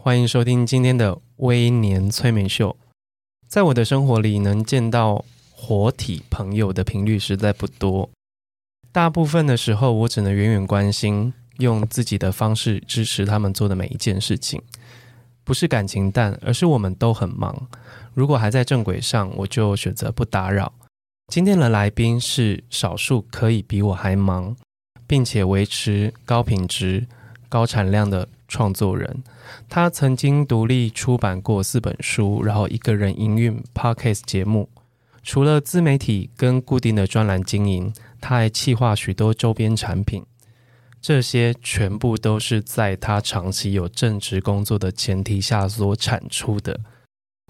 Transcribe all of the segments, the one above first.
欢迎收听今天的微年催眠秀。在我的生活里，能见到活体朋友的频率实在不多。大部分的时候，我只能远远关心，用自己的方式支持他们做的每一件事情。不是感情淡，而是我们都很忙。如果还在正轨上，我就选择不打扰。今天的来宾是少数可以比我还忙，并且维持高品质、高产量的创作人。他曾经独立出版过四本书，然后一个人营运 Podcast 节目。除了自媒体跟固定的专栏经营，他还企划许多周边产品。这些全部都是在他长期有正职工作的前提下所产出的。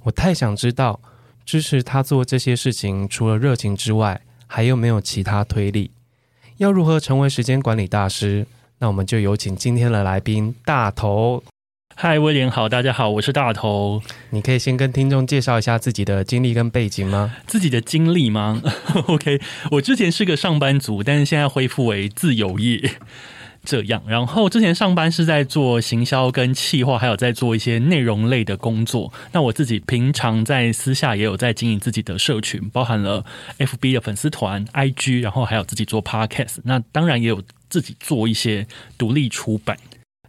我太想知道，支持他做这些事情，除了热情之外，还有没有其他推力？要如何成为时间管理大师？那我们就有请今天的来宾大头。嗨，威廉好，大家好，我是大头。你可以先跟听众介绍一下自己的经历跟背景吗？自己的经历吗？OK，我之前是个上班族，但是现在恢复为自由业。这样，然后之前上班是在做行销跟企划，还有在做一些内容类的工作。那我自己平常在私下也有在经营自己的社群，包含了 FB 的粉丝团、IG，然后还有自己做 Podcast。那当然也有自己做一些独立出版。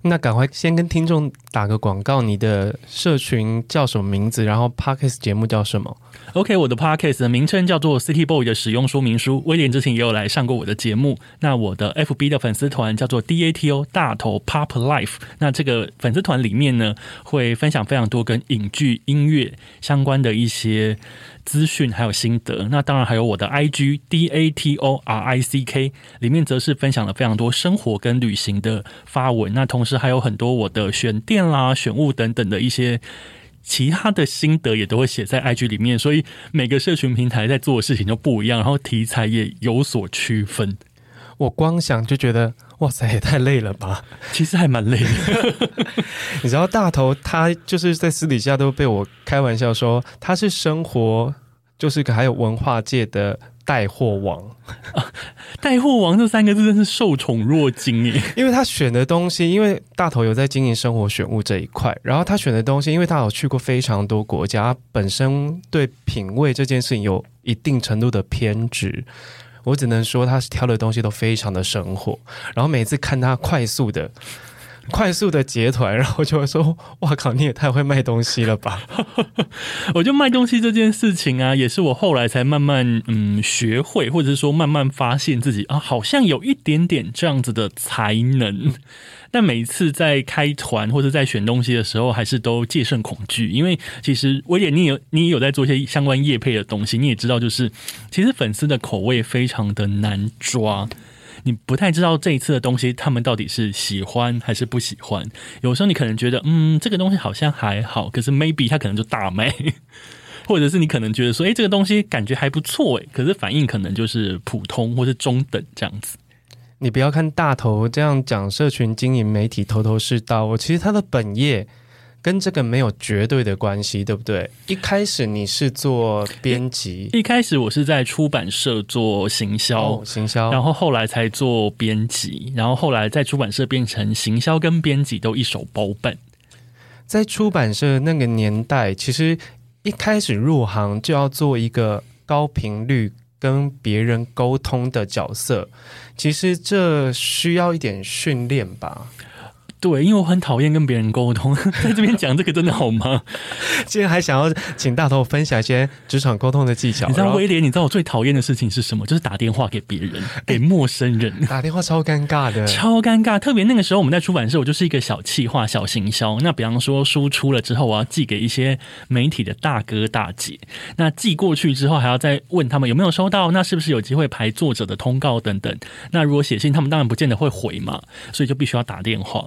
那赶快先跟听众打个广告，你的社群叫什么名字？然后 Podcast 节目叫什么？OK，我的 Podcast 的名称叫做 City Boy 的使用说明书。威廉之前也有来上过我的节目。那我的 FB 的粉丝团叫做 DATO 大头 Pop Life。那这个粉丝团里面呢，会分享非常多跟影剧、音乐相关的一些。资讯还有心得，那当然还有我的 IG D A T O R I C K，里面则是分享了非常多生活跟旅行的发文。那同时还有很多我的选店啦、选物等等的一些其他的心得，也都会写在 IG 里面。所以每个社群平台在做的事情都不一样，然后题材也有所区分。我光想就觉得，哇塞，也太累了吧！其实还蛮累的。你知道大头他就是在私底下都被我开玩笑说他是生活就是个还有文化界的带货王。带货王这三个字真是受宠若惊耶！因为他选的东西，因为大头有在经营生活选物这一块，然后他选的东西，因为他有去过非常多国家，本身对品味这件事情有一定程度的偏执。我只能说，他挑的东西都非常的生活。然后每次看他快速的、快速的结团，然后就会说：“哇靠，你也太会卖东西了吧！” 我就卖东西这件事情啊，也是我后来才慢慢嗯学会，或者是说慢慢发现自己啊，好像有一点点这样子的才能。但每一次在开团或者在选东西的时候，还是都戒慎恐惧，因为其实威廉，你有你有在做一些相关业配的东西，你也知道，就是其实粉丝的口味非常的难抓，你不太知道这一次的东西他们到底是喜欢还是不喜欢。有时候你可能觉得，嗯，这个东西好像还好，可是 maybe 他可能就大卖，或者是你可能觉得说，诶，这个东西感觉还不错，诶，可是反应可能就是普通或是中等这样子。你不要看大头这样讲社群经营媒体头头是道，我其实他的本业跟这个没有绝对的关系，对不对？一开始你是做编辑，一开始我是在出版社做行销，哦，行销，然后后来才做编辑，然后后来在出版社变成行销跟编辑都一手包办。在出版社那个年代，其实一开始入行就要做一个高频率跟别人沟通的角色，其实这需要一点训练吧。对，因为我很讨厌跟别人沟通，在这边讲这个真的好吗？今天还想要请大头分享一些职场沟通的技巧。你知道威廉，你知道我最讨厌的事情是什么？就是打电话给别人，给陌生人打电话超尴尬的，超尴尬。特别那个时候我们在出版社，我就是一个小企划、小行销。那比方说书出了之后，我要寄给一些媒体的大哥大姐。那寄过去之后，还要再问他们有没有收到，那是不是有机会排作者的通告等等。那如果写信，他们当然不见得会回嘛，所以就必须要打电话。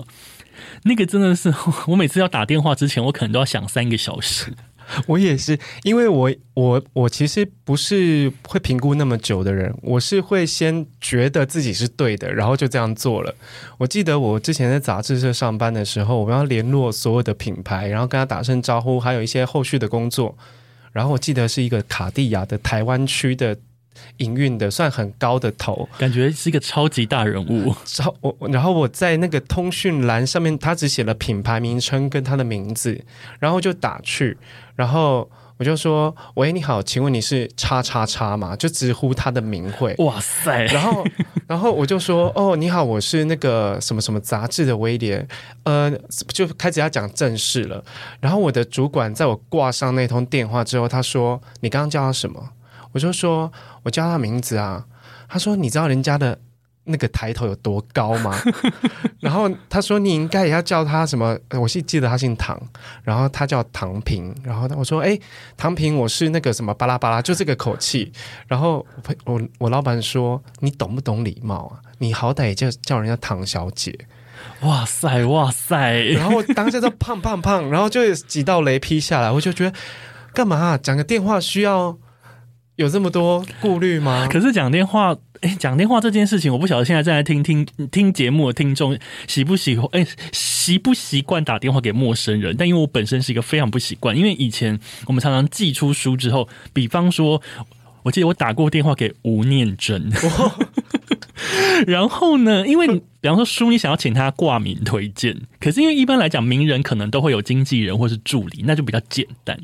那个真的是 我每次要打电话之前，我可能都要想三个小时。我也是，因为我我我其实不是会评估那么久的人，我是会先觉得自己是对的，然后就这样做了。我记得我之前在杂志社上班的时候，我们要联络所有的品牌，然后跟他打声招呼，还有一些后续的工作。然后我记得是一个卡地亚的台湾区的。营运的算很高的头，感觉是一个超级大人物。超我，然后我在那个通讯栏上面，他只写了品牌名称跟他的名字，然后就打去，然后我就说：“喂，你好，请问你是叉叉叉吗？”就直呼他的名讳。哇塞！然后，然后我就说：“哦，你好，我是那个什么什么杂志的威廉。”呃，就开始要讲正事了。然后我的主管在我挂上那通电话之后，他说：“你刚刚叫他什么？”我就说，我叫他名字啊。他说：“你知道人家的那个抬头有多高吗？” 然后他说：“你应该也要叫他什么？”我是记得他姓唐，然后他叫唐平。然后我说：“哎，唐平，我是那个什么巴拉巴拉，就这个口气。”然后我我我老板说：“你懂不懂礼貌啊？你好歹也叫叫人家唐小姐。”哇塞哇塞！然后当下就胖胖胖，然后就几道雷劈下来，我就觉得干嘛啊？讲个电话需要？有这么多顾虑吗？可是讲电话，哎，讲电话这件事情，我不晓得现在正在听听听节目的听众喜不喜欢，哎，习不习惯打电话给陌生人？但因为我本身是一个非常不习惯，因为以前我们常常寄出书之后，比方说，我记得我打过电话给吴念真。哦 然后呢，因为比方说书，你想要请他挂名推荐，可是因为一般来讲，名人可能都会有经纪人或是助理，那就比较简单。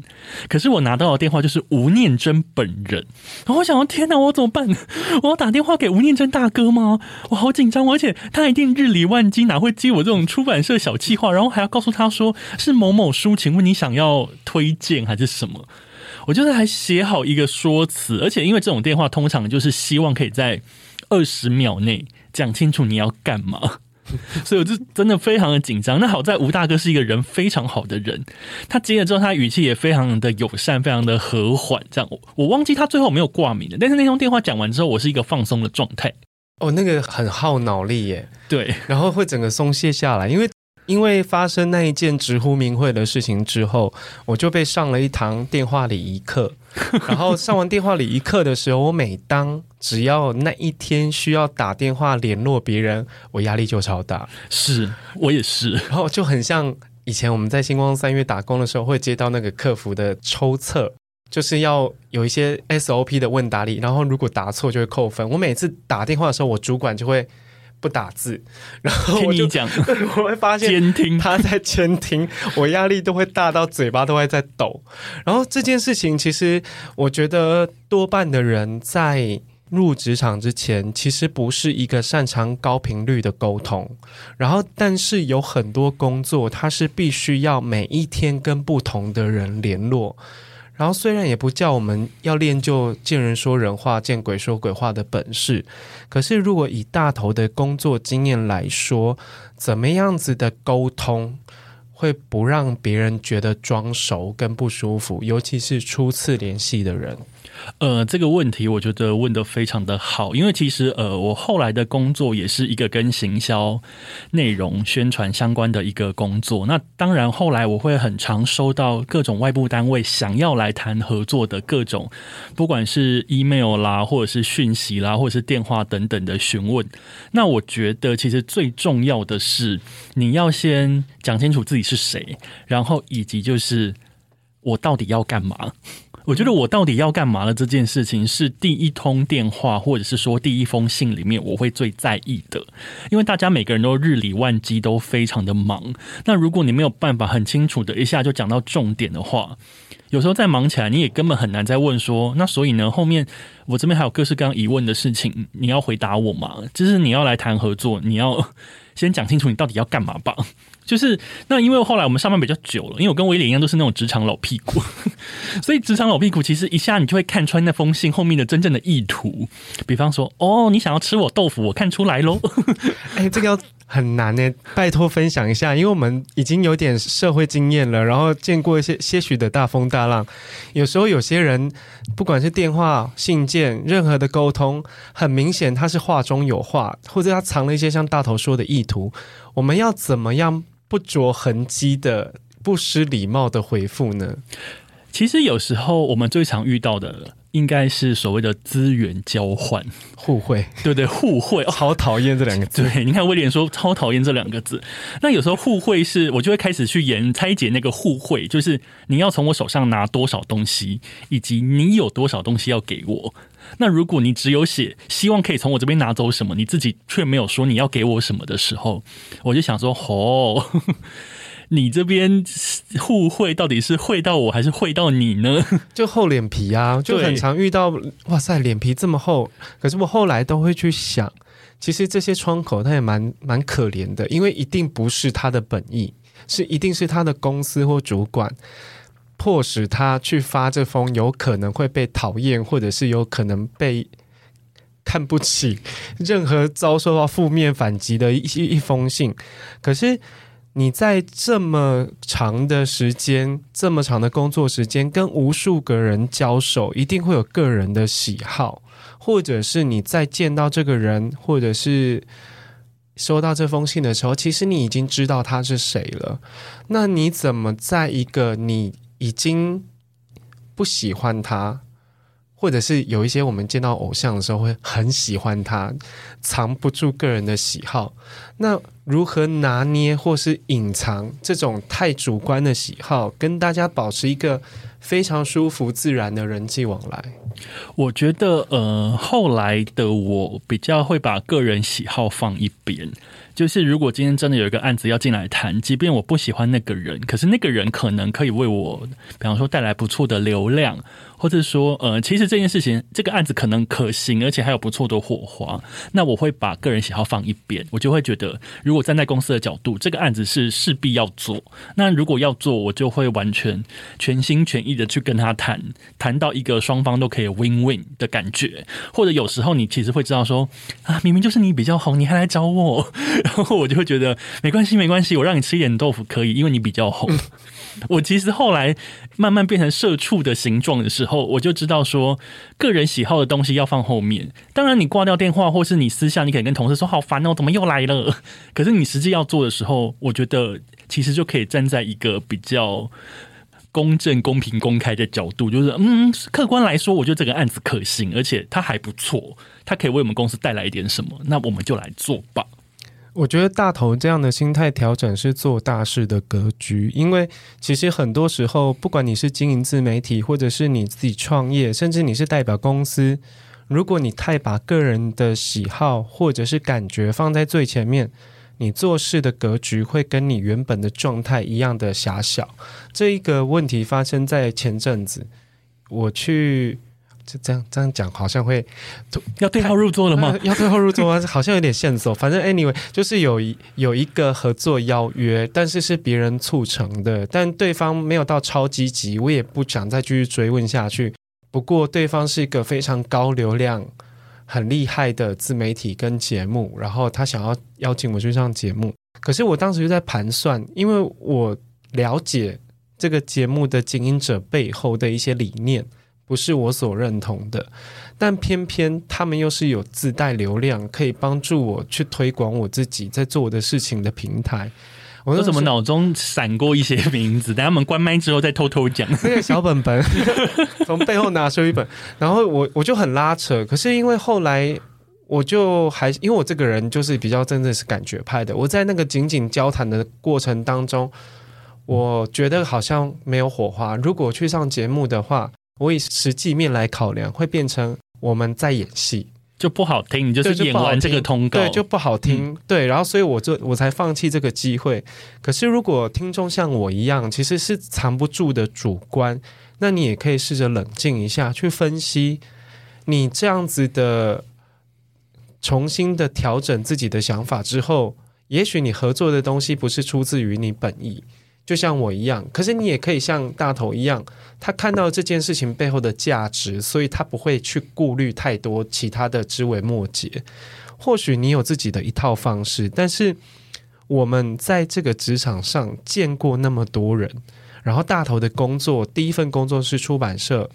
可是我拿到的电话就是吴念真本人，然后我想说，天哪，我怎么办？我要打电话给吴念真大哥吗？我好紧张，而且他一定日理万机，哪会接我这种出版社小气话？然后还要告诉他说是某某书，请问你想要推荐还是什么？我就是还写好一个说辞，而且因为这种电话通常就是希望可以在。二十秒内讲清楚你要干嘛，所以我就真的非常的紧张。那好在吴大哥是一个人非常好的人，他接了之后，他语气也非常的友善，非常的和缓。这样，我我忘记他最后没有挂名的，但是那通电话讲完之后，我是一个放松的状态。哦，那个很耗脑力耶，对，然后会整个松懈下来，因为。因为发生那一件直呼名讳的事情之后，我就被上了一堂电话礼仪课。然后上完电话礼仪课的时候，我每当只要那一天需要打电话联络别人，我压力就超大。是我也是，然后就很像以前我们在星光三月打工的时候，会接到那个客服的抽测，就是要有一些 SOP 的问答里，然后如果答错就会扣分。我每次打电话的时候，我主管就会。不打字，然后我就讲，我会发现监听他在监听，我压力都会大到嘴巴都会在抖。然后这件事情，其实我觉得多半的人在入职场之前，其实不是一个擅长高频率的沟通。然后，但是有很多工作，它是必须要每一天跟不同的人联络。然后虽然也不叫我们要练就见人说人话、见鬼说鬼话的本事，可是如果以大头的工作经验来说，怎么样子的沟通会不让别人觉得装熟跟不舒服，尤其是初次联系的人。呃，这个问题我觉得问得非常的好，因为其实呃，我后来的工作也是一个跟行销内容宣传相关的一个工作。那当然，后来我会很常收到各种外部单位想要来谈合作的各种，不管是 email 啦，或者是讯息啦，或者是电话等等的询问。那我觉得其实最重要的是，你要先讲清楚自己是谁，然后以及就是我到底要干嘛。我觉得我到底要干嘛了？这件事情是第一通电话，或者是说第一封信里面，我会最在意的。因为大家每个人都日理万机，都非常的忙。那如果你没有办法很清楚的一下就讲到重点的话，有时候在忙起来，你也根本很难再问说，那所以呢，后面我这边还有各式各样疑问的事情，你要回答我吗？就是你要来谈合作，你要先讲清楚你到底要干嘛吧。就是那，因为后来我们上班比较久了，因为我跟威廉一样都是那种职场老屁股，所以职场老屁股其实一下你就会看穿那封信后面的真正的意图。比方说，哦，你想要吃我豆腐，我看出来喽。哎、这个要很难呢，拜托分享一下，因为我们已经有点社会经验了，然后见过一些些许的大风大浪。有时候有些人，不管是电话、信件，任何的沟通，很明显他是话中有话，或者他藏了一些像大头说的意图。我们要怎么样？不着痕迹的、不失礼貌的回复呢？其实有时候我们最常遇到的，应该是所谓的资源交换、互惠，对对，互惠，好讨厌这两个字。对，你看威廉说超讨厌这两个字。那有时候互惠是，我就会开始去研拆解那个互惠，就是你要从我手上拿多少东西，以及你有多少东西要给我。那如果你只有写希望可以从我这边拿走什么，你自己却没有说你要给我什么的时候，我就想说，哦。你这边互惠到底是惠到我还是惠到你呢？就厚脸皮啊，就很常遇到。哇塞，脸皮这么厚。可是我后来都会去想，其实这些窗口他也蛮蛮可怜的，因为一定不是他的本意，是一定是他的公司或主管迫使他去发这封有可能会被讨厌，或者是有可能被看不起，任何遭受到负面反击的一 一封信。可是。你在这么长的时间、这么长的工作时间，跟无数个人交手，一定会有个人的喜好，或者是你在见到这个人，或者是收到这封信的时候，其实你已经知道他是谁了。那你怎么在一个你已经不喜欢他，或者是有一些我们见到偶像的时候会很喜欢他，藏不住个人的喜好。那如何拿捏或是隐藏这种太主观的喜好，跟大家保持一个非常舒服自然的人际往来？我觉得，呃，后来的我比较会把个人喜好放一边。就是如果今天真的有一个案子要进来谈，即便我不喜欢那个人，可是那个人可能可以为我，比方说带来不错的流量，或者说呃，其实这件事情这个案子可能可行，而且还有不错的火花，那我会把个人喜好放一边，我就会觉得，如果站在公司的角度，这个案子是势必要做，那如果要做，我就会完全全心全意的去跟他谈，谈到一个双方都可以 win win 的感觉，或者有时候你其实会知道说啊，明明就是你比较红，你还来找我。然后我就会觉得没关系，没关系，我让你吃一点豆腐可以，因为你比较红。我其实后来慢慢变成社畜的形状的时候，我就知道说，个人喜好的东西要放后面。当然，你挂掉电话，或是你私下，你可以跟同事说好烦哦，怎么又来了？可是你实际要做的时候，我觉得其实就可以站在一个比较公正、公平、公开的角度，就是嗯，客观来说，我觉得这个案子可行，而且它还不错，它可以为我们公司带来一点什么，那我们就来做吧。我觉得大头这样的心态调整是做大事的格局，因为其实很多时候，不管你是经营自媒体，或者是你自己创业，甚至你是代表公司，如果你太把个人的喜好或者是感觉放在最前面，你做事的格局会跟你原本的状态一样的狭小。这一个问题发生在前阵子，我去。就这样这样讲，好像会要对号入座了吗？呃、要对号入座吗？好像有点线索。反正 anyway，就是有一有一个合作邀约，但是是别人促成的，但对方没有到超积极，我也不想再继续追问下去。不过对方是一个非常高流量、很厉害的自媒体跟节目，然后他想要邀请我去上节目。可是我当时就在盘算，因为我了解这个节目的经营者背后的一些理念。不是我所认同的，但偏偏他们又是有自带流量，可以帮助我去推广我自己在做我的事情的平台。我说怎么脑中闪过一些名字？等他们关麦之后再偷偷讲。那个小本本，从背后拿出一本，然后我我就很拉扯。可是因为后来我就还因为我这个人就是比较真的是感觉派的，我在那个仅仅交谈的过程当中，我觉得好像没有火花。如果去上节目的话。我以实际面来考量，会变成我们在演戏，就不好听。你就是演完这个通告，对，就不好听。嗯、对，然后所以我就我才放弃这个机会。可是如果听众像我一样，其实是藏不住的主观，那你也可以试着冷静一下，去分析你这样子的重新的调整自己的想法之后，也许你合作的东西不是出自于你本意。就像我一样，可是你也可以像大头一样，他看到这件事情背后的价值，所以他不会去顾虑太多其他的枝微末节。或许你有自己的一套方式，但是我们在这个职场上见过那么多人，然后大头的工作，第一份工作是出版社，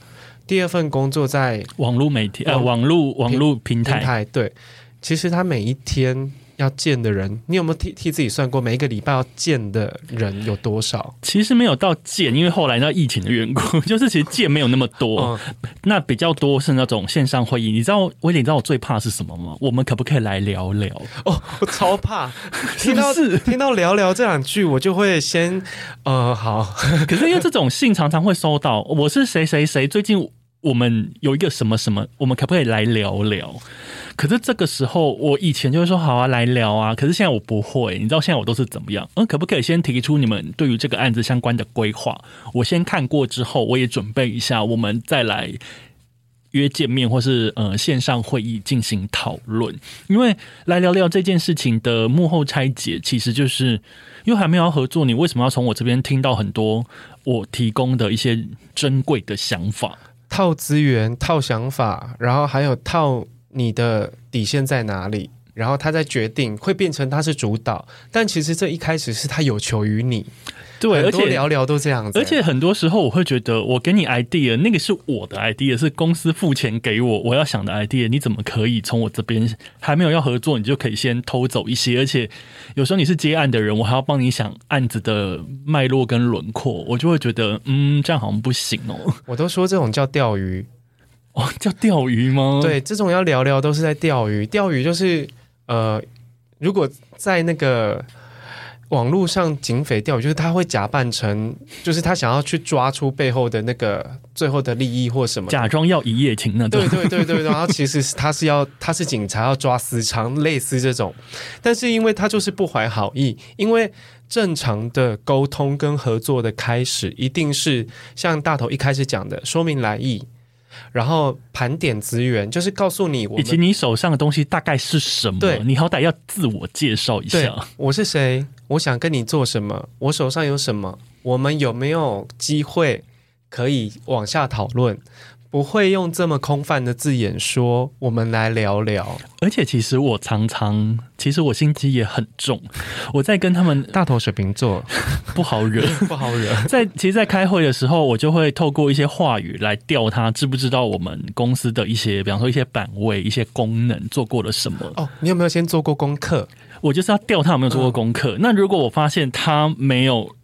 第二份工作在网络媒体，呃，网络网络平台，平台。对，其实他每一天。要见的人，你有没有替替自己算过每一个礼拜要见的人有多少？其实没有到见，因为后来那疫情的缘故，就是其实见没有那么多。嗯、那比较多是那种线上会议。你知道威廉，你知道我最怕是什么吗？我们可不可以来聊聊？哦，我超怕 听到是是听到聊聊这两句，我就会先呃好。可是因为这种信常常会收到，我是谁谁谁，最近我们有一个什么什么，我们可不可以来聊聊？可是这个时候，我以前就会说好啊，来聊啊。可是现在我不会，你知道现在我都是怎么样？嗯，可不可以先提出你们对于这个案子相关的规划？我先看过之后，我也准备一下，我们再来约见面，或是呃线上会议进行讨论。因为来聊聊这件事情的幕后拆解，其实就是因为还没有合作，你为什么要从我这边听到很多我提供的一些珍贵的想法？套资源、套想法，然后还有套。你的底线在哪里？然后他在决定，会变成他是主导，但其实这一开始是他有求于你。对，而且聊聊都这样子。而且很多时候我会觉得，我给你 idea，那个是我的 idea，是公司付钱给我，我要想的 idea，你怎么可以从我这边还没有要合作，你就可以先偷走一些？而且有时候你是接案的人，我还要帮你想案子的脉络跟轮廓，我就会觉得，嗯，这样好像不行哦。我都说这种叫钓鱼。哦，叫钓鱼吗？对，这种要聊聊都是在钓鱼。钓鱼就是呃，如果在那个网络上警匪钓鱼，就是他会假扮成，就是他想要去抓出背后的那个最后的利益或什么，假装要一夜情那种。对对对对，然后其实是他是要他是警察要抓私娼，类似这种。但是因为他就是不怀好意，因为正常的沟通跟合作的开始，一定是像大头一开始讲的，说明来意。然后盘点资源，就是告诉你我，以及你手上的东西大概是什么。对，你好歹要自我介绍一下。我是谁？我想跟你做什么？我手上有什么？我们有没有机会可以往下讨论？不会用这么空泛的字眼说，我们来聊聊。而且其实我常常，其实我心机也很重。我在跟他们大头水瓶座 不好惹，不好惹。在其实，在开会的时候，我就会透过一些话语来调他知不知道我们公司的一些，比方说一些版位、一些功能做过了什么。哦，你有没有先做过功课？我就是要调他有没有做过功课。嗯。那如果我发现他没有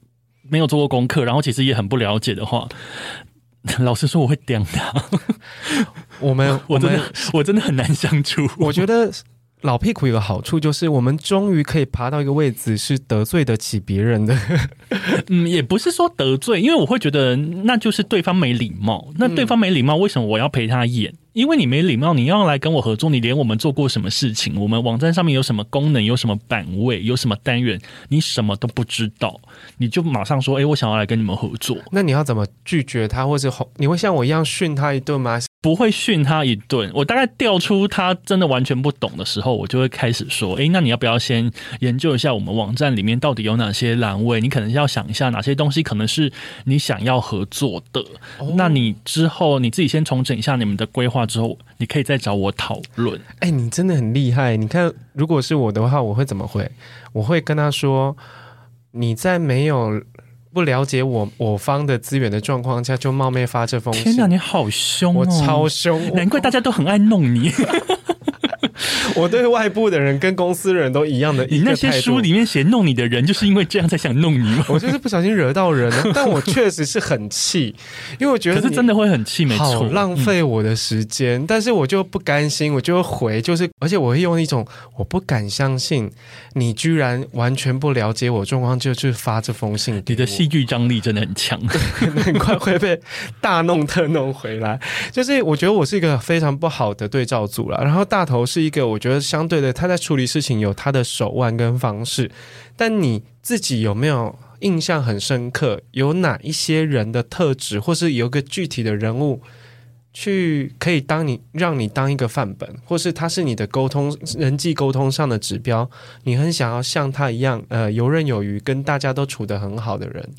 没有做过功课，然后其实也很不了解的话。老实说，我会刁他。我们，我真的，我真的很难相处。我觉得老屁股有个好处，就是我们终于可以爬到一个位置，是得罪得起别人的。嗯，也不是说得罪，因为我会觉得那就是对方没礼貌。那对方没礼貌，为什么我要陪他演？因为你没礼貌，你要来跟我合作，你连我们做过什么事情，我们网站上面有什么功能，有什么版位，有什么单元，你什么都不知道，你就马上说：“哎，我想要来跟你们合作。”那你要怎么拒绝他，或者你会像我一样训他一顿吗？不会训他一顿，我大概调出他真的完全不懂的时候，我就会开始说：“诶，那你要不要先研究一下我们网站里面到底有哪些栏位？你可能要想一下哪些东西可能是你想要合作的。哦、那你之后你自己先重整一下你们的规划之后，你可以再找我讨论。哎，你真的很厉害！你看，如果是我的话，我会怎么回？我会跟他说：你在没有。”不了解我我方的资源的状况下，就冒昧发这封信。天哪，你好凶哦！我超凶，难怪大家都很爱弄你。我对外部的人跟公司的人都一样的。你那些书里面写弄你的人，就是因为这样才想弄你吗？我就是不小心惹到人了，但我确实是很气，因为我觉得可是真的会很气，没错，好浪费我的时间。嗯、但是我就不甘心，我就回，就是而且我会用一种我不敢相信你居然完全不了解我状况，就去发这封信。你的戏剧张力真的很强，很快会被大弄特弄回来。就是我觉得我是一个非常不好的对照组了，然后大头是一个我觉得。相对的，他在处理事情有他的手腕跟方式，但你自己有没有印象很深刻？有哪一些人的特质，或是有个具体的人物？去可以当你让你当一个范本，或是他是你的沟通人际沟通上的指标，你很想要像他一样，呃，游刃有余，跟大家都处得很好的人。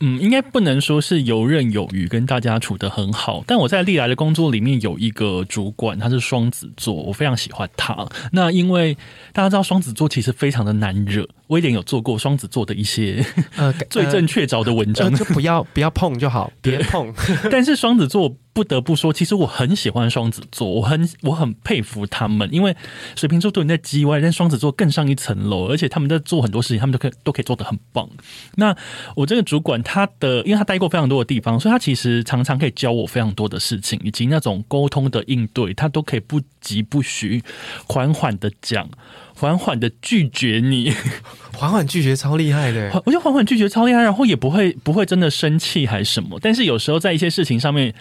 嗯，应该不能说是游刃有余，跟大家处得很好。但我在历来的工作里面有一个主管，他是双子座，我非常喜欢他。那因为大家知道双子座其实非常的难惹，威廉有做过双子座的一些呃 罪证确凿的文章，呃呃、就不要不要碰就好，别碰。但是双子座。不得不说，其实我很喜欢双子座，我很我很佩服他们，因为水瓶座都在叽歪，但双子座更上一层楼，而且他们在做很多事情，他们都可以都可以做得很棒。那我这个主管，他的因为他待过非常多的地方，所以他其实常常可以教我非常多的事情，以及那种沟通的应对，他都可以不急不徐，缓缓的讲，缓缓的拒绝你，缓缓拒绝超厉害的，我觉得缓缓拒绝超厉害，然后也不会不会真的生气还是什么，但是有时候在一些事情上面。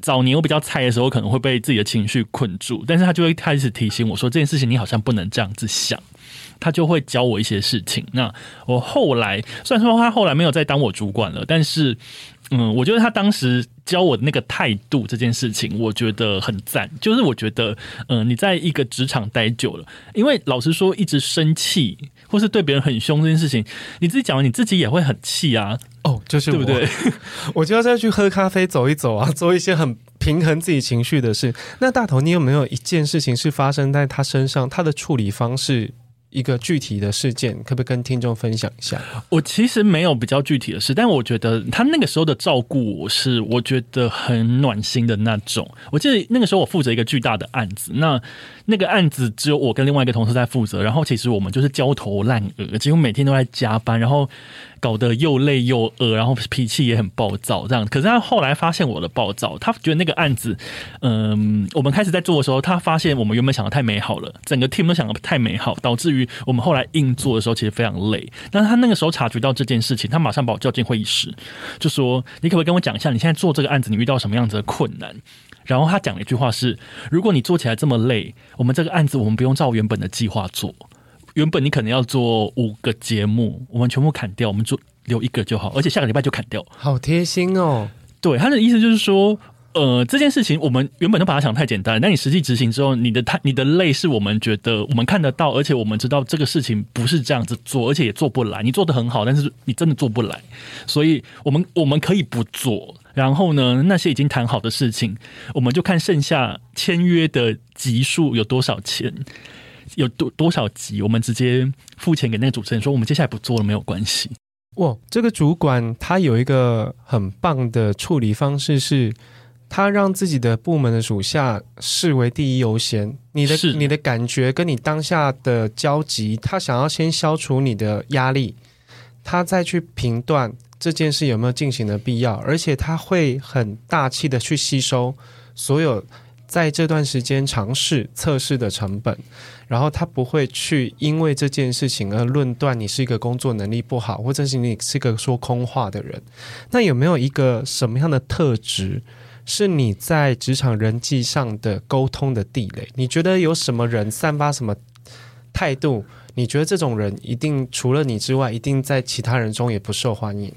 早年我比较菜的时候，可能会被自己的情绪困住，但是他就会开始提醒我说，这件事情你好像不能这样子想，他就会教我一些事情。那我后来虽然说他后来没有再当我主管了，但是嗯，我觉得他当时教我的那个态度这件事情，我觉得很赞。就是我觉得，嗯，你在一个职场待久了，因为老实说，一直生气或是对别人很凶这件事情，你自己讲完，你自己也会很气啊。哦，就是我，对不对？我就要再去喝咖啡、走一走啊，做一些很平衡自己情绪的事。那大头，你有没有一件事情是发生在他身上？他的处理方式？一个具体的事件，可不可以跟听众分享一下？我其实没有比较具体的事，但我觉得他那个时候的照顾我是我觉得很暖心的那种。我记得那个时候我负责一个巨大的案子，那那个案子只有我跟另外一个同事在负责，然后其实我们就是焦头烂额，几乎每天都在加班，然后。搞得又累又饿，然后脾气也很暴躁，这样。可是他后来发现我的暴躁，他觉得那个案子，嗯，我们开始在做的时候，他发现我们原本想的太美好了，整个 team 都想的太美好，导致于我们后来硬做的时候其实非常累。但是他那个时候察觉到这件事情，他马上把我叫进会议室，就说：“你可不可以跟我讲一下，你现在做这个案子，你遇到什么样子的困难？”然后他讲了一句话是：“如果你做起来这么累，我们这个案子我们不用照原本的计划做。”原本你可能要做五个节目，我们全部砍掉，我们做留一个就好，而且下个礼拜就砍掉。好贴心哦！对，他的意思就是说，呃，这件事情我们原本都把它想太简单，但你实际执行之后，你的太你的累是我们觉得我们看得到，而且我们知道这个事情不是这样子做，而且也做不来。你做的很好，但是你真的做不来，所以我们我们可以不做。然后呢，那些已经谈好的事情，我们就看剩下签约的集数有多少钱。有多多少集，我们直接付钱给那个主持人，说我们接下来不做了，没有关系。哇，这个主管他有一个很棒的处理方式是，是他让自己的部门的属下视为第一优先。你的你的感觉跟你当下的交集，他想要先消除你的压力，他再去评断这件事有没有进行的必要，而且他会很大气的去吸收所有。在这段时间尝试测试的成本，然后他不会去因为这件事情而论断你是一个工作能力不好，或者是你是一个说空话的人。那有没有一个什么样的特质是你在职场人际上的沟通的地雷？你觉得有什么人散发什么态度？你觉得这种人一定除了你之外，一定在其他人中也不受欢迎？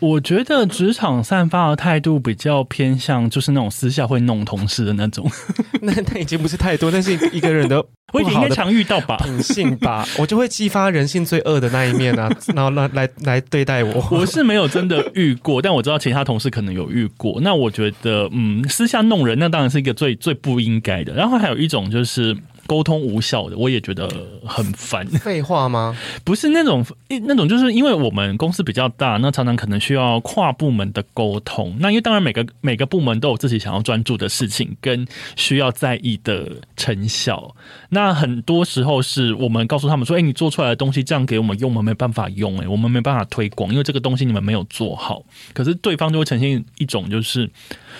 我觉得职场散发的态度比较偏向，就是那种私下会弄同事的那种。那那已经不是太多，但是一个人的 我应该常遇到吧？品性吧，我就会激发人性最恶的那一面啊，然后来来来对待我。我是没有真的遇过，但我知道其他同事可能有遇过。那我觉得，嗯，私下弄人，那当然是一个最最不应该的。然后还有一种就是。沟通无效的，我也觉得很烦。废话吗？不是那种，那种就是因为我们公司比较大，那常常可能需要跨部门的沟通。那因为当然每个每个部门都有自己想要专注的事情跟需要在意的成效。那很多时候是我们告诉他们说：“哎，你做出来的东西这样给我们用，我们没办法用，哎，我们没办法推广，因为这个东西你们没有做好。”可是对方就会呈现一种就是。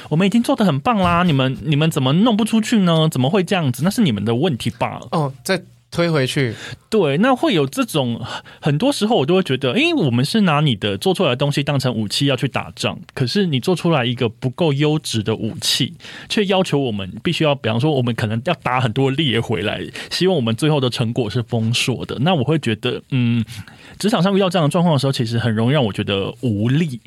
我们已经做的很棒啦，你们你们怎么弄不出去呢？怎么会这样子？那是你们的问题吧？哦，再推回去。对，那会有这种，很多时候我都会觉得，诶，我们是拿你的做出来的东西当成武器要去打仗，可是你做出来一个不够优质的武器，却要求我们必须要，比方说，我们可能要打很多猎回来，希望我们最后的成果是丰硕的。那我会觉得，嗯，职场上遇到这样的状况的时候，其实很容易让我觉得无力。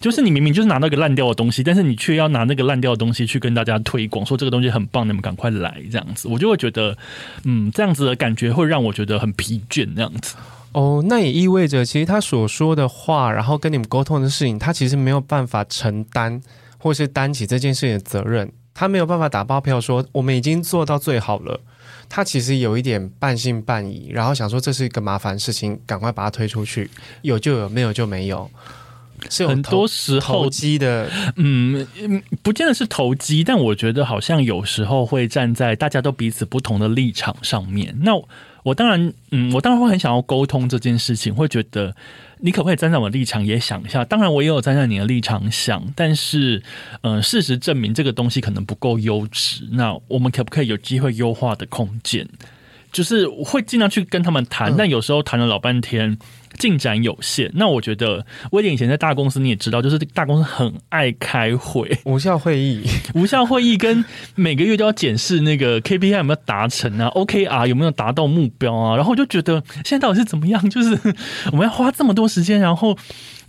就是你明明就是拿那个烂掉的东西，但是你却要拿那个烂掉的东西去跟大家推广，说这个东西很棒，你们赶快来这样子，我就会觉得，嗯，这样子的感觉会让我觉得很疲倦，这样子。哦，那也意味着，其实他所说的话，然后跟你们沟通的事情，他其实没有办法承担或是担起这件事情的责任，他没有办法打包票说我们已经做到最好了，他其实有一点半信半疑，然后想说这是一个麻烦事情，赶快把它推出去，有就有，没有就没有。很多时候投机的，嗯，不见得是投机，但我觉得好像有时候会站在大家都彼此不同的立场上面。那我当然，嗯，我当然会很想要沟通这件事情，会觉得你可不可以站在我的立场也想一下？当然，我也有站在你的立场想，但是，嗯、呃，事实证明这个东西可能不够优质。那我们可不可以有机会优化的空间？就是我会尽量去跟他们谈，但有时候谈了老半天。进展有限，那我觉得威廉以前在大公司你也知道，就是大公司很爱开会，无效会议，无效会议跟每个月都要检视那个 KPI 有没有达成啊，OKR 有没有达到目标啊，然后我就觉得现在到底是怎么样？就是 我们要花这么多时间，然后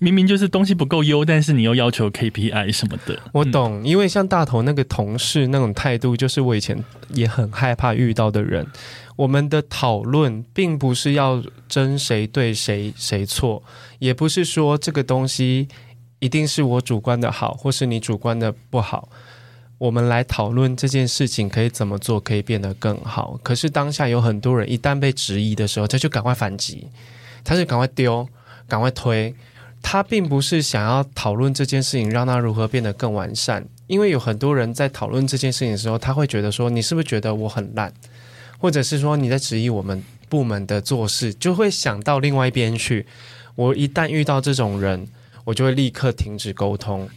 明明就是东西不够优，但是你又要求 KPI 什么的。我懂，因为像大头那个同事那种态度，就是我以前也很害怕遇到的人。我们的讨论并不是要争谁对谁谁错，也不是说这个东西一定是我主观的好，或是你主观的不好。我们来讨论这件事情可以怎么做，可以变得更好。可是当下有很多人一旦被质疑的时候，他就赶快反击，他就赶快丢，赶快推。他并不是想要讨论这件事情，让他如何变得更完善。因为有很多人在讨论这件事情的时候，他会觉得说：“你是不是觉得我很烂？”或者是说你在质疑我们部门的做事，就会想到另外一边去。我一旦遇到这种人，我就会立刻停止沟通。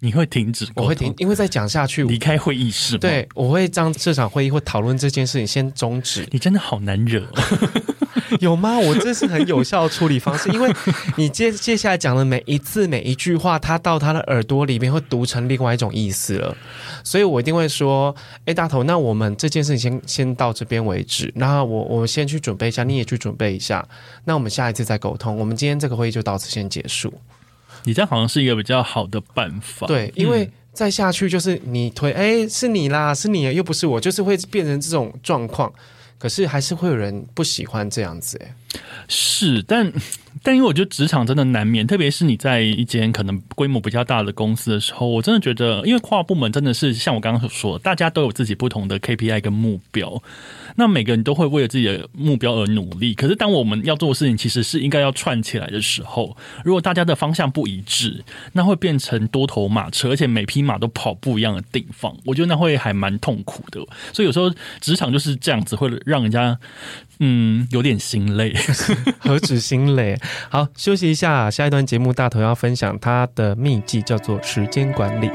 你会停止通？我会停，因为再讲下去，离开会议室。对，我会将这场会议或讨论这件事情先终止。你真的好难惹。有吗？我这是很有效的处理方式，因为 你接接下来讲的每一字每一句话，他到他的耳朵里面会读成另外一种意思了，所以我一定会说：“哎，大头，那我们这件事情先先到这边为止，然后我我先去准备一下，你也去准备一下，那我们下一次再沟通。我们今天这个会议就到此先结束。”你这样好像是一个比较好的办法，对，因为再下去就是你推，哎，是你啦，是你，又不是我，就是会变成这种状况。可是还是会有人不喜欢这样子，诶，是，但但因为我觉得职场真的难免，特别是你在一间可能规模比较大的公司的时候，我真的觉得，因为跨部门真的是像我刚刚所说，大家都有自己不同的 KPI 跟目标。那每个人都会为了自己的目标而努力，可是当我们要做的事情其实是应该要串起来的时候，如果大家的方向不一致，那会变成多头马车，而且每匹马都跑不一样的地方，我觉得那会还蛮痛苦的。所以有时候职场就是这样子，会让人家嗯有点心累，何止心累？好，休息一下，下一段节目大头要分享他的秘籍，叫做时间管理。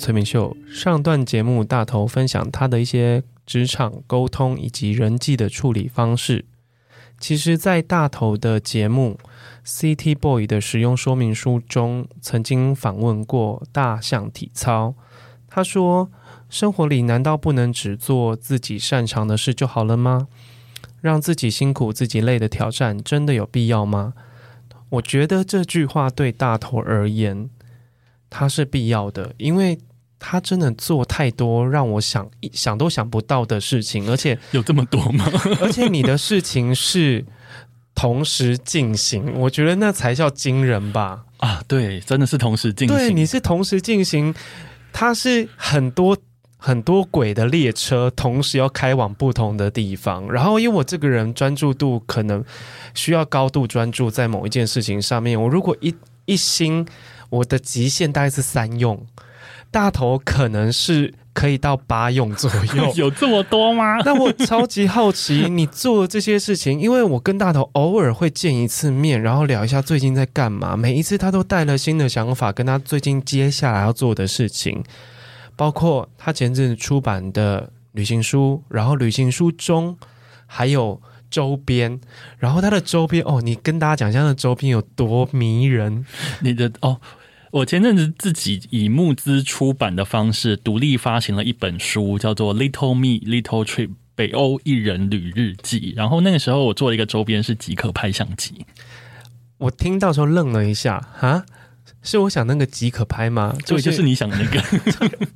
崔明秀。上段节目，大头分享他的一些职场沟通以及人际的处理方式。其实，在大头的节目《CT Boy》的使用说明书中，曾经访问过大象体操。他说：“生活里难道不能只做自己擅长的事就好了吗？让自己辛苦、自己累的挑战，真的有必要吗？”我觉得这句话对大头而言。他是必要的，因为他真的做太多让我想想都想不到的事情，而且有这么多吗？而且你的事情是同时进行，我觉得那才叫惊人吧？啊，对，真的是同时进行。对，你是同时进行，它是很多很多轨的列车，同时要开往不同的地方。然后，因为我这个人专注度可能需要高度专注在某一件事情上面，我如果一一心。我的极限大概是三用，大头可能是可以到八用左右，有这么多吗？那我超级好奇你做这些事情，因为我跟大头偶尔会见一次面，然后聊一下最近在干嘛。每一次他都带了新的想法，跟他最近接下来要做的事情，包括他前阵子出版的旅行书，然后旅行书中还有。周边，然后它的周边哦，你跟大家讲一下，它的周边有多迷人。你的哦，我前阵子自己以募资出版的方式独立发行了一本书，叫做《Little Me Little Trip》北欧一人旅日记。然后那个时候我做了一个周边是即可拍相机，我听到时候愣了一下哈，是我想那个即可拍吗？这个就是你想的那个。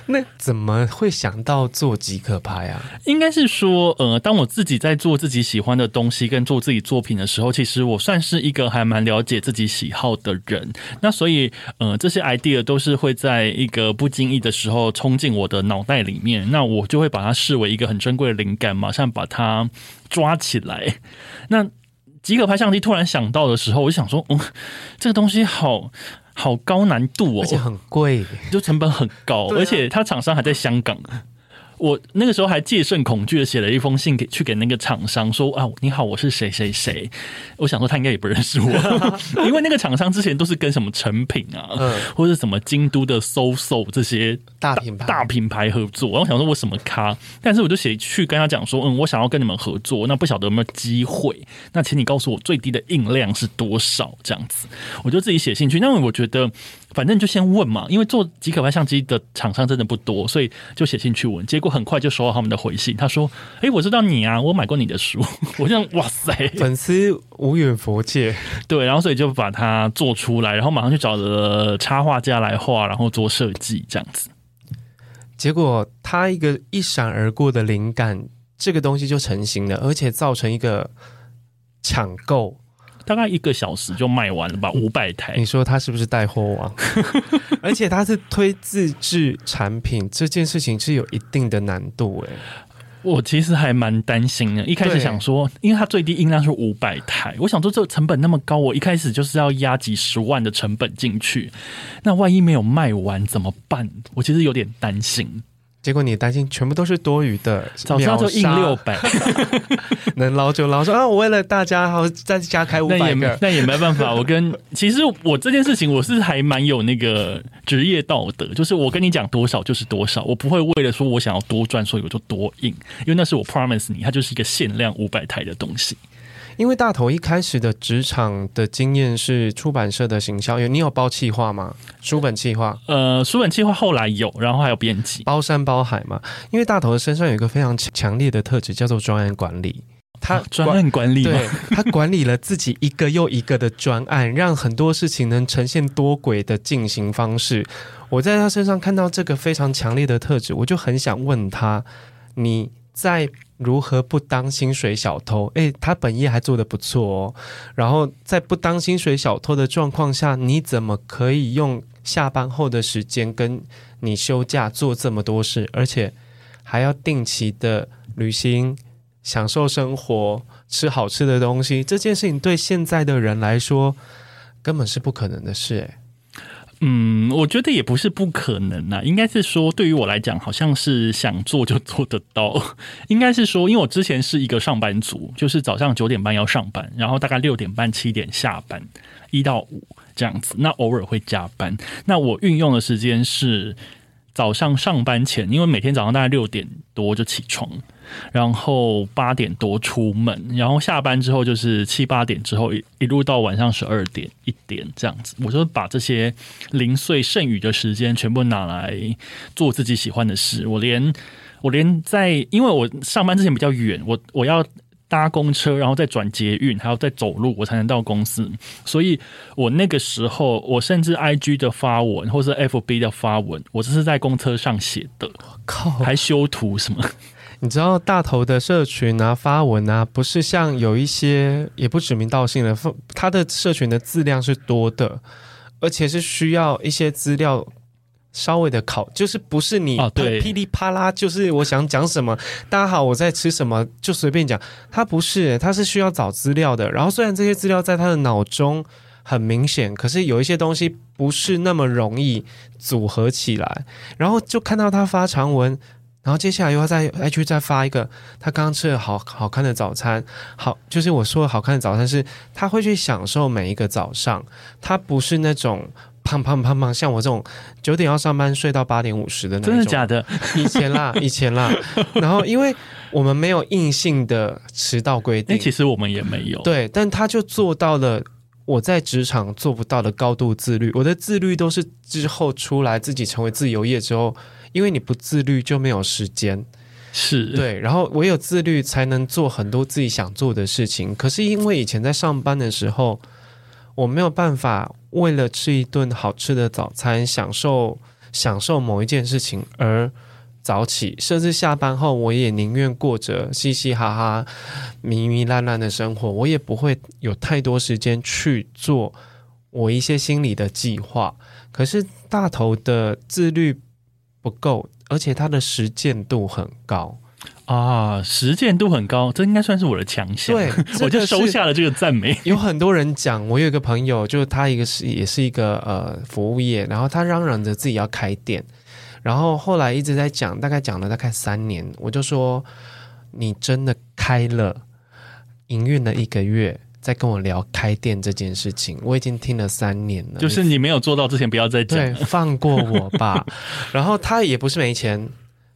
那怎么会想到做即可拍啊？应该是说，呃，当我自己在做自己喜欢的东西跟做自己作品的时候，其实我算是一个还蛮了解自己喜好的人。那所以，呃，这些 idea 都是会在一个不经意的时候冲进我的脑袋里面，那我就会把它视为一个很珍贵的灵感，马上把它抓起来。那即可拍相机突然想到的时候，我就想说，嗯，这个东西好。好高难度哦，而且很贵，就成本很高，啊、而且它厂商还在香港。我那个时候还戒慎恐惧的写了一封信给去给那个厂商说啊，你好，我是谁谁谁。我想说他应该也不认识我，因为那个厂商之前都是跟什么成品啊，嗯、或者什么京都的 SOSO 这些大品牌大品牌合作。然后我想说我什么咖，但是我就写去跟他讲说，嗯，我想要跟你们合作，那不晓得有没有机会？那请你告诉我最低的印量是多少？这样子，我就自己写信去。因为我觉得。反正就先问嘛，因为做极可拍相机的厂商真的不多，所以就写信去问。结果很快就收到他们的回信，他说：“哎，我知道你啊，我买过你的书。”我就哇塞，粉丝无远佛界。对，然后所以就把它做出来，然后马上去找了插画家来画，然后做设计这样子。结果他一个一闪而过的灵感，这个东西就成型了，而且造成一个抢购。大概一个小时就卖完了吧，五百台。你说他是不是带货王？而且他是推自制产品，这件事情是有一定的难度哎。我其实还蛮担心的，一开始想说，因为它最低音量是五百台，我想说这个成本那么高，我一开始就是要压几十万的成本进去，那万一没有卖完怎么办？我其实有点担心。结果你担心全部都是多余的，早知道就印六百，能捞就捞。说啊，我为了大家，好再加开五百个，那也没，那也没办法。我跟其实我这件事情，我是还蛮有那个职业道德，就是我跟你讲多少就是多少，我不会为了说我想要多赚，所以我就多印，因为那是我 promise 你，它就是一个限量五百台的东西。因为大头一开始的职场的经验是出版社的行销，有你有包企划吗？书本企划？呃，书本企划后来有，然后还有编辑，包山包海嘛。因为大头的身上有一个非常强烈的特质，叫做专案管理。他专案管理，对，他管理了自己一个又一个的专案，让很多事情能呈现多轨的进行方式。我在他身上看到这个非常强烈的特质，我就很想问他：你在？如何不当薪水小偷？诶，他本业还做得不错哦。然后在不当薪水小偷的状况下，你怎么可以用下班后的时间跟你休假做这么多事，而且还要定期的旅行、享受生活、吃好吃的东西？这件事情对现在的人来说根本是不可能的事，诶。嗯，我觉得也不是不可能呐，应该是说对于我来讲，好像是想做就做得到。应该是说，因为我之前是一个上班族，就是早上九点半要上班，然后大概六点半七点下班，一到五这样子。那偶尔会加班，那我运用的时间是早上上班前，因为每天早上大概六点多就起床。然后八点多出门，然后下班之后就是七八点之后一一路到晚上十二点一点这样子，我就把这些零碎剩余的时间全部拿来做自己喜欢的事。我连我连在，因为我上班之前比较远，我我要搭公车，然后再转捷运，还要再走路，我才能到公司。所以我那个时候，我甚至 IG 的发文或是 FB 的发文，我这是在公车上写的。我靠，还修图什么？你知道大头的社群啊，发文啊，不是像有一些也不指名道姓的，他的社群的字量是多的，而且是需要一些资料稍微的考，就是不是你噼里啪啦，就是我想讲什么，大家好，我在吃什么，就随便讲，他不是，他是需要找资料的。然后虽然这些资料在他的脑中很明显，可是有一些东西不是那么容易组合起来，然后就看到他发长文。然后接下来又要再 IG 再发一个，他刚刚吃了好好看的早餐，好，就是我说的好看的早餐是，他会去享受每一个早上，他不是那种胖胖胖胖，像我这种九点要上班睡到八点五十的那种，真的假的？以前啦，以前啦。然后因为我们没有硬性的迟到规定，其实我们也没有，对，但他就做到了我在职场做不到的高度自律，我的自律都是之后出来自己成为自由业之后。因为你不自律就没有时间，是对，然后唯有自律才能做很多自己想做的事情。可是因为以前在上班的时候，我没有办法为了吃一顿好吃的早餐，享受享受某一件事情而早起，甚至下班后，我也宁愿过着嘻嘻哈哈、糜糜烂烂的生活，我也不会有太多时间去做我一些心理的计划。可是大头的自律不够，而且他的实践度很高。啊，实践度很高，这应该算是我的强项。对，我就收下了这个赞美。有很多人讲，我有一个朋友，就是他一个是也是一个呃服务业，然后他嚷嚷着自己要开店，然后后来一直在讲，大概讲了大概三年，我就说你真的开了，营运了一个月，再跟我聊开店这件事情，我已经听了三年了。就是你没有做到之前，不要再讲，对，放过我吧。然后他也不是没钱。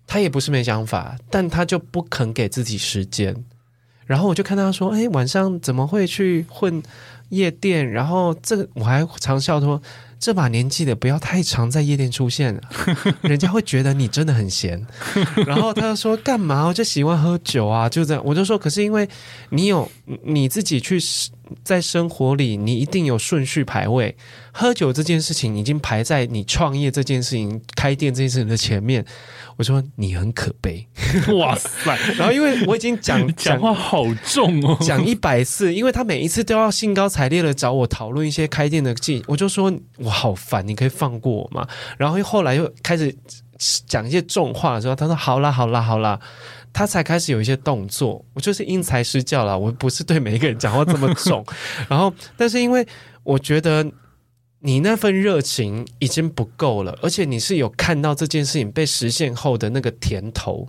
他也不是没想法，但他就不肯给自己时间。然后我就看他说：“哎，晚上怎么会去混夜店？”然后这个我还常笑说。这把年纪的不要太常在夜店出现，人家会觉得你真的很闲。然后他就说：“干嘛？我就喜欢喝酒啊！”就这样，我就说：“可是因为你有你自己去在生活里，你一定有顺序排位。喝酒这件事情已经排在你创业这件事情、开店这件事情的前面。”我说：“你很可悲。”哇塞！然后因为我已经讲 讲话好重哦，讲一百次，因为他每一次都要兴高采烈的找我讨论一些开店的技，我就说：“我。”好烦，你可以放过我吗？然后后来又开始讲一些重话的时候，他说：“好啦，好啦，好啦。”他才开始有一些动作。我就是因材施教啦，我不是对每一个人讲话这么重。然后，但是因为我觉得你那份热情已经不够了，而且你是有看到这件事情被实现后的那个甜头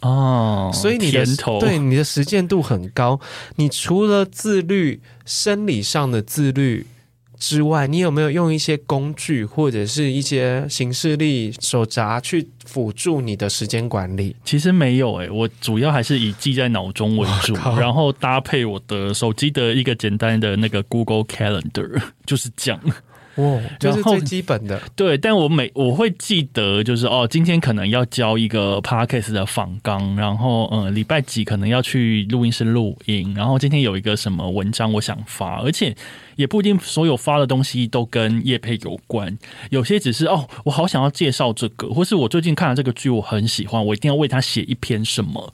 哦，所以你的甜头对你的实践度很高。你除了自律，生理上的自律。之外，你有没有用一些工具或者是一些形式力手札去辅助你的时间管理？其实没有诶、欸，我主要还是以记在脑中为主，然后搭配我的手机的一个简单的那个 Google Calendar，就是这样。哦，就是最基本的。对，但我每我会记得，就是哦，今天可能要交一个 Podcast 的访纲，然后嗯，礼拜几可能要去录音室录音，然后今天有一个什么文章我想发，而且也不一定所有发的东西都跟叶配有关，有些只是哦，我好想要介绍这个，或是我最近看了这个剧，我很喜欢，我一定要为他写一篇什么，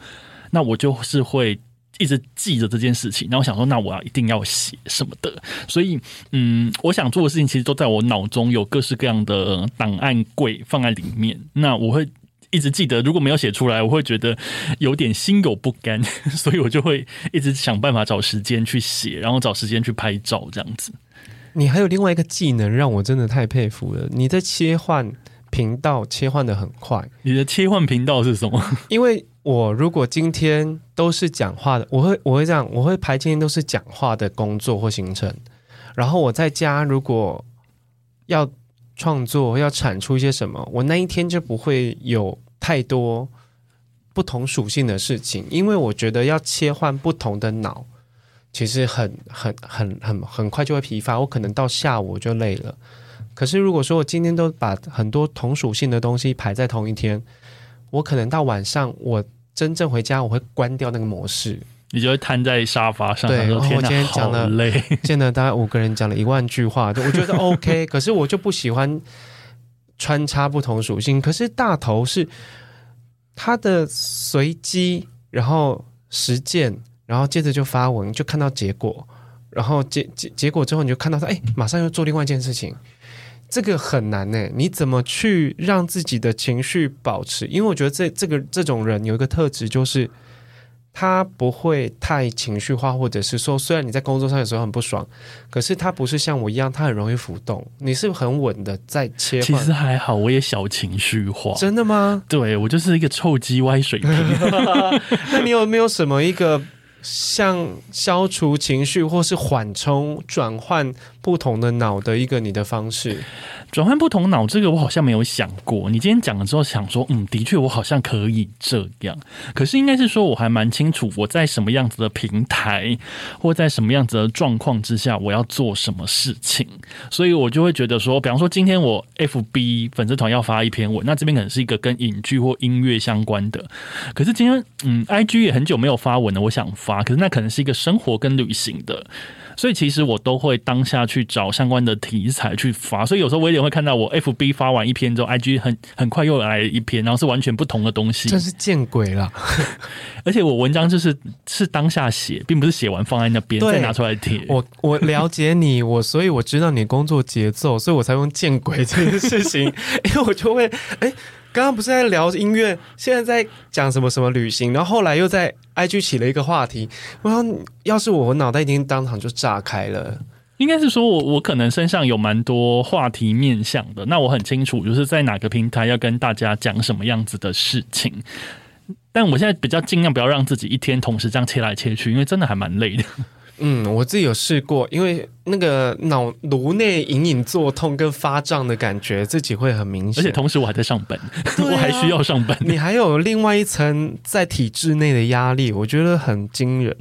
那我就是会。一直记着这件事情，然后想说，那我要一定要写什么的，所以，嗯，我想做的事情其实都在我脑中有各式各样的档案柜放在里面。那我会一直记得，如果没有写出来，我会觉得有点心有不甘，所以我就会一直想办法找时间去写，然后找时间去拍照，这样子。你还有另外一个技能，让我真的太佩服了。你在切换频道，切换的很快。你的切换频道是什么？因为。我如果今天都是讲话的，我会我会这样，我会排今天都是讲话的工作或行程，然后我在家如果要创作要产出一些什么，我那一天就不会有太多不同属性的事情，因为我觉得要切换不同的脑，其实很很很很很快就会疲乏，我可能到下午就累了。可是如果说我今天都把很多同属性的东西排在同一天。我可能到晚上，我真正回家，我会关掉那个模式，你就会瘫在沙发上。对，然后我今天讲了，累，见了大概五个人讲了一万句话，我觉得 OK。可是我就不喜欢穿插不同属性。可是大头是他的随机，然后实践，然后接着就发文，就看到结果，然后结结结果之后，你就看到他，哎，马上又做另外一件事情。这个很难呢，你怎么去让自己的情绪保持？因为我觉得这这个这种人有一个特质，就是他不会太情绪化，或者是说，虽然你在工作上有时候很不爽，可是他不是像我一样，他很容易浮动。你是很稳的在切换。其实还好，我也小情绪化。真的吗？对，我就是一个臭鸡歪水瓶。那你有没有什么一个？像消除情绪或是缓冲、转换不同的脑的一个你的方式。转换不同脑，这个我好像没有想过。你今天讲了之后，想说，嗯，的确，我好像可以这样。可是应该是说，我还蛮清楚我在什么样子的平台，或在什么样子的状况之下，我要做什么事情。所以我就会觉得说，比方说今天我 FB 粉丝团要发一篇文，那这边可能是一个跟影剧或音乐相关的。可是今天，嗯，IG 也很久没有发文了，我想发，可是那可能是一个生活跟旅行的。所以其实我都会当下去找相关的题材去发。所以有时候威廉会看到我 FB 发完一篇之后，IG 很很快又来一篇，然后是完全不同的东西，真是见鬼了。而且我文章就是是当下写，并不是写完放在那边再拿出来贴。我我了解你，我所以我知道你工作节奏，所以我才用“见鬼”这件事情，因为我就会哎。刚刚不是在聊音乐，现在在讲什么什么旅行，然后后来又在 IG 起了一个话题。我说，要是我，我脑袋已经当场就炸开了。应该是说我我可能身上有蛮多话题面向的，那我很清楚，就是在哪个平台要跟大家讲什么样子的事情。但我现在比较尽量不要让自己一天同时这样切来切去，因为真的还蛮累的。嗯，我自己有试过，因为那个脑颅内隐隐作痛跟发胀的感觉，自己会很明显。而且同时我还在上班，啊、我还需要上班。你还有另外一层在体制内的压力，我觉得很惊人。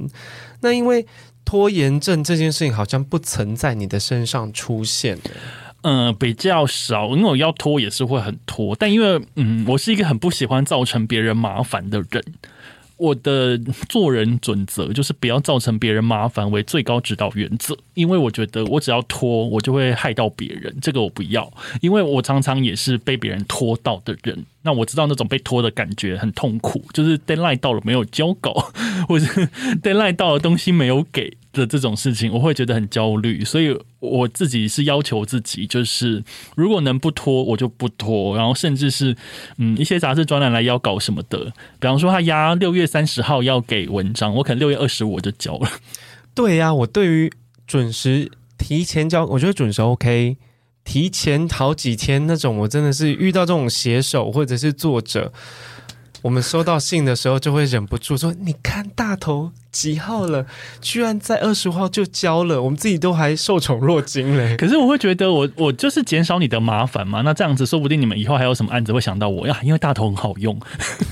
那因为拖延症这件事情好像不曾在你的身上出现。嗯、呃，比较少，因为我要拖也是会很拖，但因为嗯，我是一个很不喜欢造成别人麻烦的人。我的做人准则就是不要造成别人麻烦为最高指导原则，因为我觉得我只要拖，我就会害到别人，这个我不要，因为我常常也是被别人拖到的人。那我知道那种被拖的感觉很痛苦，就是 deadline 到了没有交稿，或是 deadline 到了东西没有给的这种事情，我会觉得很焦虑。所以我自己是要求自己，就是如果能不拖，我就不拖。然后甚至是嗯一些杂志专栏来要稿什么的，比方说他压六月三十号要给文章，我可能六月二十五我就交了。对呀、我对于准时提前交，我觉得准时 OK。提前好几天那种，我真的是遇到这种写手或者是作者，我们收到信的时候就会忍不住说：“你看大头几号了，居然在二十五号就交了。”我们自己都还受宠若惊嘞。可是我会觉得我，我我就是减少你的麻烦嘛。那这样子，说不定你们以后还有什么案子会想到我呀？因为大头很好用，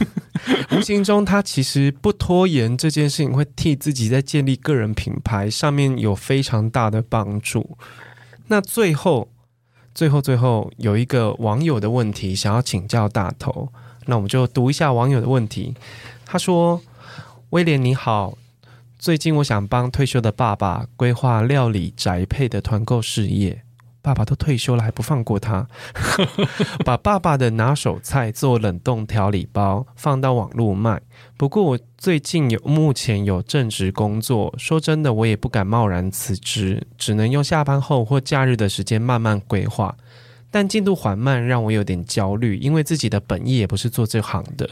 无形中他其实不拖延这件事情，会替自己在建立个人品牌上面有非常大的帮助。那最后。最后，最后有一个网友的问题想要请教大头，那我们就读一下网友的问题。他说：“威廉你好，最近我想帮退休的爸爸规划料理宅配的团购事业。爸爸都退休了还不放过他，把爸爸的拿手菜做冷冻调理包放到网络卖。”不过我最近有目前有正职工作，说真的，我也不敢贸然辞职，只能用下班后或假日的时间慢慢规划。但进度缓慢，让我有点焦虑，因为自己的本意也不是做这行的，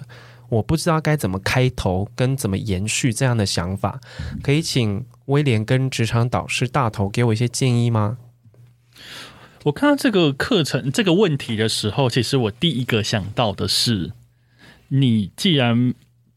我不知道该怎么开头跟怎么延续这样的想法。可以请威廉跟职场导师大头给我一些建议吗？我看到这个课程这个问题的时候，其实我第一个想到的是，你既然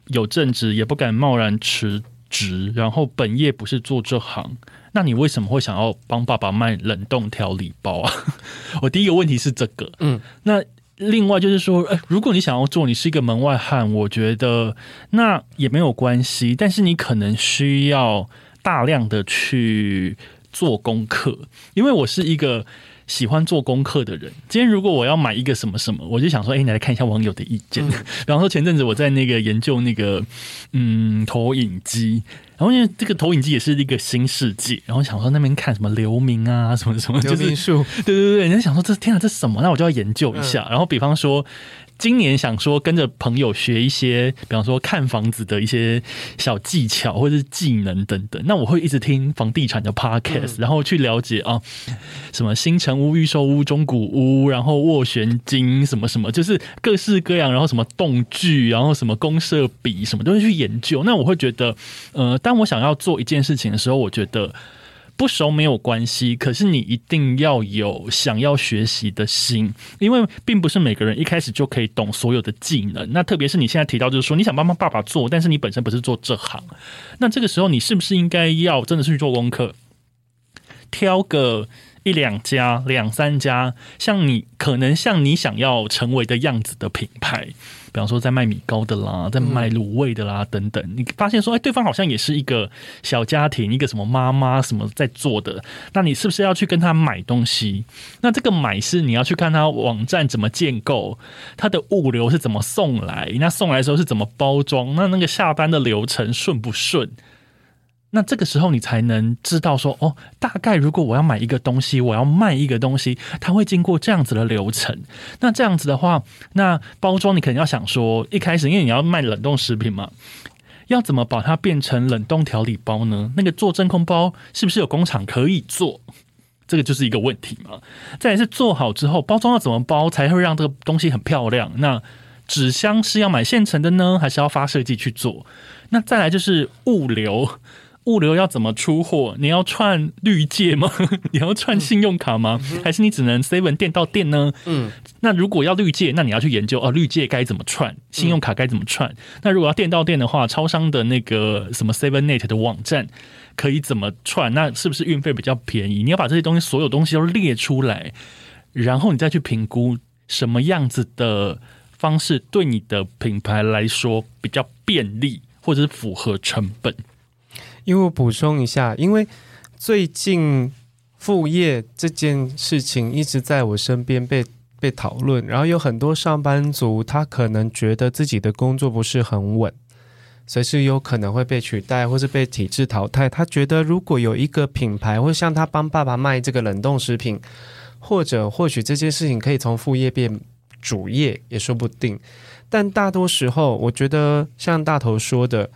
有正职也不敢贸然辞职，然后本业不是做这行，那你为什么会想要帮爸爸卖冷冻调理包啊？我第一个问题是这个，嗯，那另外就是说，诶，如果你想要做，你是一个门外汉，我觉得那也没有关系，但是你可能需要大量的去做功课，因为我是一个。喜欢做功课的人，今天如果我要买一个什么什么，我就想说，哎、欸，你来看一下网友的意见。嗯、比方说前阵子我在那个研究那个嗯投影机，然后因为这个投影机也是一个新世界，然后想说那边看什么流明啊什么什么，就是流明数，对对对，人家想说这天啊这什么？那我就要研究一下。嗯、然后比方说。今年想说跟着朋友学一些，比方说看房子的一些小技巧或者是技能等等。那我会一直听房地产的 podcast，然后去了解啊，什么新城屋、预售屋、中古屋，然后斡旋金什么什么，就是各式各样。然后什么动具，然后什么公社比，什么都会去研究。那我会觉得，呃，当我想要做一件事情的时候，我觉得。不熟没有关系，可是你一定要有想要学习的心，因为并不是每个人一开始就可以懂所有的技能。那特别是你现在提到，就是说你想帮帮爸爸做，但是你本身不是做这行，那这个时候你是不是应该要真的是去做功课，挑个一两家、两三家，像你可能像你想要成为的样子的品牌。比方说，在卖米糕的啦，在卖卤味的啦，等等，你发现说，哎，对方好像也是一个小家庭，一个什么妈妈什么在做的，那你是不是要去跟他买东西？那这个买是你要去看他网站怎么建构，他的物流是怎么送来，那送来的时候是怎么包装，那那个下单的流程顺不顺？那这个时候你才能知道说，哦，大概如果我要买一个东西，我要卖一个东西，它会经过这样子的流程。那这样子的话，那包装你肯定要想说，一开始因为你要卖冷冻食品嘛，要怎么把它变成冷冻调理包呢？那个做真空包是不是有工厂可以做？这个就是一个问题嘛。再来是做好之后，包装要怎么包才会让这个东西很漂亮？那纸箱是要买现成的呢，还是要发设计去做？那再来就是物流。物流要怎么出货？你要串绿界吗？你要串信用卡吗？嗯、还是你只能 seven 店到店呢？嗯，那如果要绿界，那你要去研究哦，绿界该怎么串，信用卡该怎么串？嗯、那如果要店到店的话，超商的那个什么 seven net 的网站可以怎么串？那是不是运费比较便宜？你要把这些东西，所有东西都列出来，然后你再去评估什么样子的方式对你的品牌来说比较便利，或者是符合成本。因为我补充一下，因为最近副业这件事情一直在我身边被被讨论，然后有很多上班族他可能觉得自己的工作不是很稳，随时有可能会被取代或是被体制淘汰。他觉得如果有一个品牌，或像他帮爸爸卖这个冷冻食品，或者或许这件事情可以从副业变主业也说不定。但大多时候，我觉得像大头说的。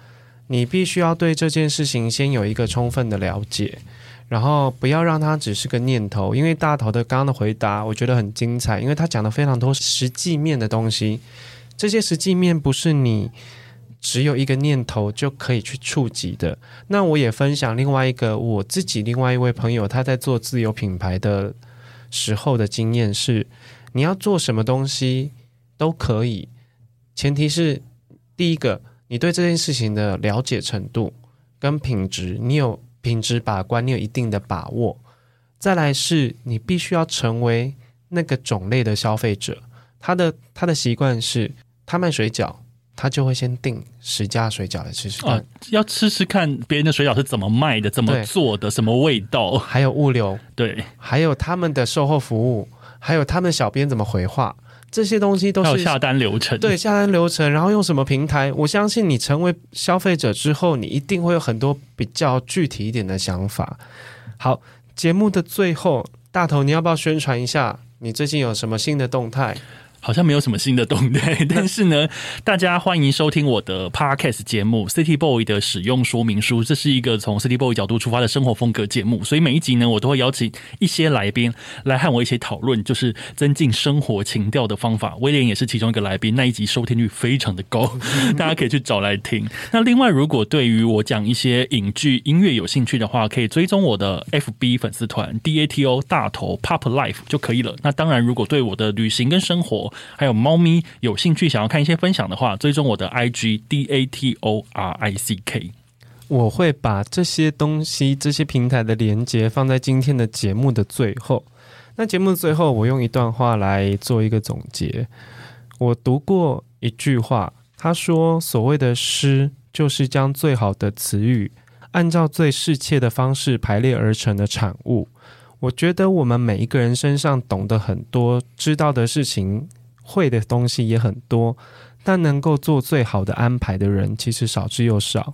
你必须要对这件事情先有一个充分的了解，然后不要让它只是个念头。因为大头的刚刚的回答，我觉得很精彩，因为他讲了非常多实际面的东西。这些实际面不是你只有一个念头就可以去触及的。那我也分享另外一个我自己另外一位朋友他在做自有品牌的时候的经验是：你要做什么东西都可以，前提是第一个。你对这件事情的了解程度跟品质，你有品质把关，你有一定的把握。再来是你必须要成为那个种类的消费者，他的他的习惯是，他卖水饺，他就会先订十家水饺来吃吃看，哦，要吃吃看别人的水饺是怎么卖的，怎么做的，什么味道，还有物流，对，还有他们的售后服务，还有他们小编怎么回话。这些东西都是下单流程，对，下单流程，然后用什么平台？我相信你成为消费者之后，你一定会有很多比较具体一点的想法。好，节目的最后，大头，你要不要宣传一下你最近有什么新的动态？好像没有什么新的动态，但是呢，大家欢迎收听我的 Podcast 节目《City Boy 的使用说明书》。这是一个从 City Boy 角度出发的生活风格节目，所以每一集呢，我都会邀请一些来宾来和我一起讨论，就是增进生活情调的方法。威廉也是其中一个来宾，那一集收听率非常的高，大家可以去找来听。那另外，如果对于我讲一些影剧音乐有兴趣的话，可以追踪我的 FB 粉丝团 DATO 大头 Pop Life 就可以了。那当然，如果对我的旅行跟生活，还有猫咪有兴趣想要看一些分享的话，追踪我的 IG D A T O R I C K。我会把这些东西、这些平台的连接放在今天的节目的最后。那节目的最后，我用一段话来做一个总结。我读过一句话，他说：“所谓的诗，就是将最好的词语，按照最适切的方式排列而成的产物。”我觉得我们每一个人身上懂得很多，知道的事情、会的东西也很多，但能够做最好的安排的人其实少之又少。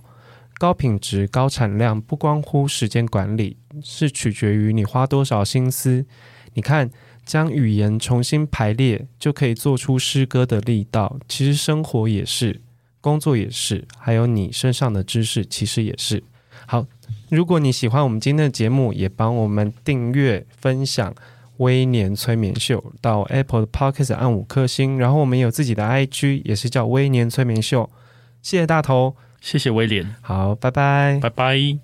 高品质、高产量不关乎时间管理，是取决于你花多少心思。你看，将语言重新排列，就可以做出诗歌的力道。其实生活也是，工作也是，还有你身上的知识，其实也是。好。如果你喜欢我们今天的节目，也帮我们订阅、分享《微年催眠秀》到 Apple 的 Podcast 按五颗星，然后我们有自己的 IG，也是叫《威廉催眠秀》。谢谢大头，谢谢威廉，好，拜拜，拜拜。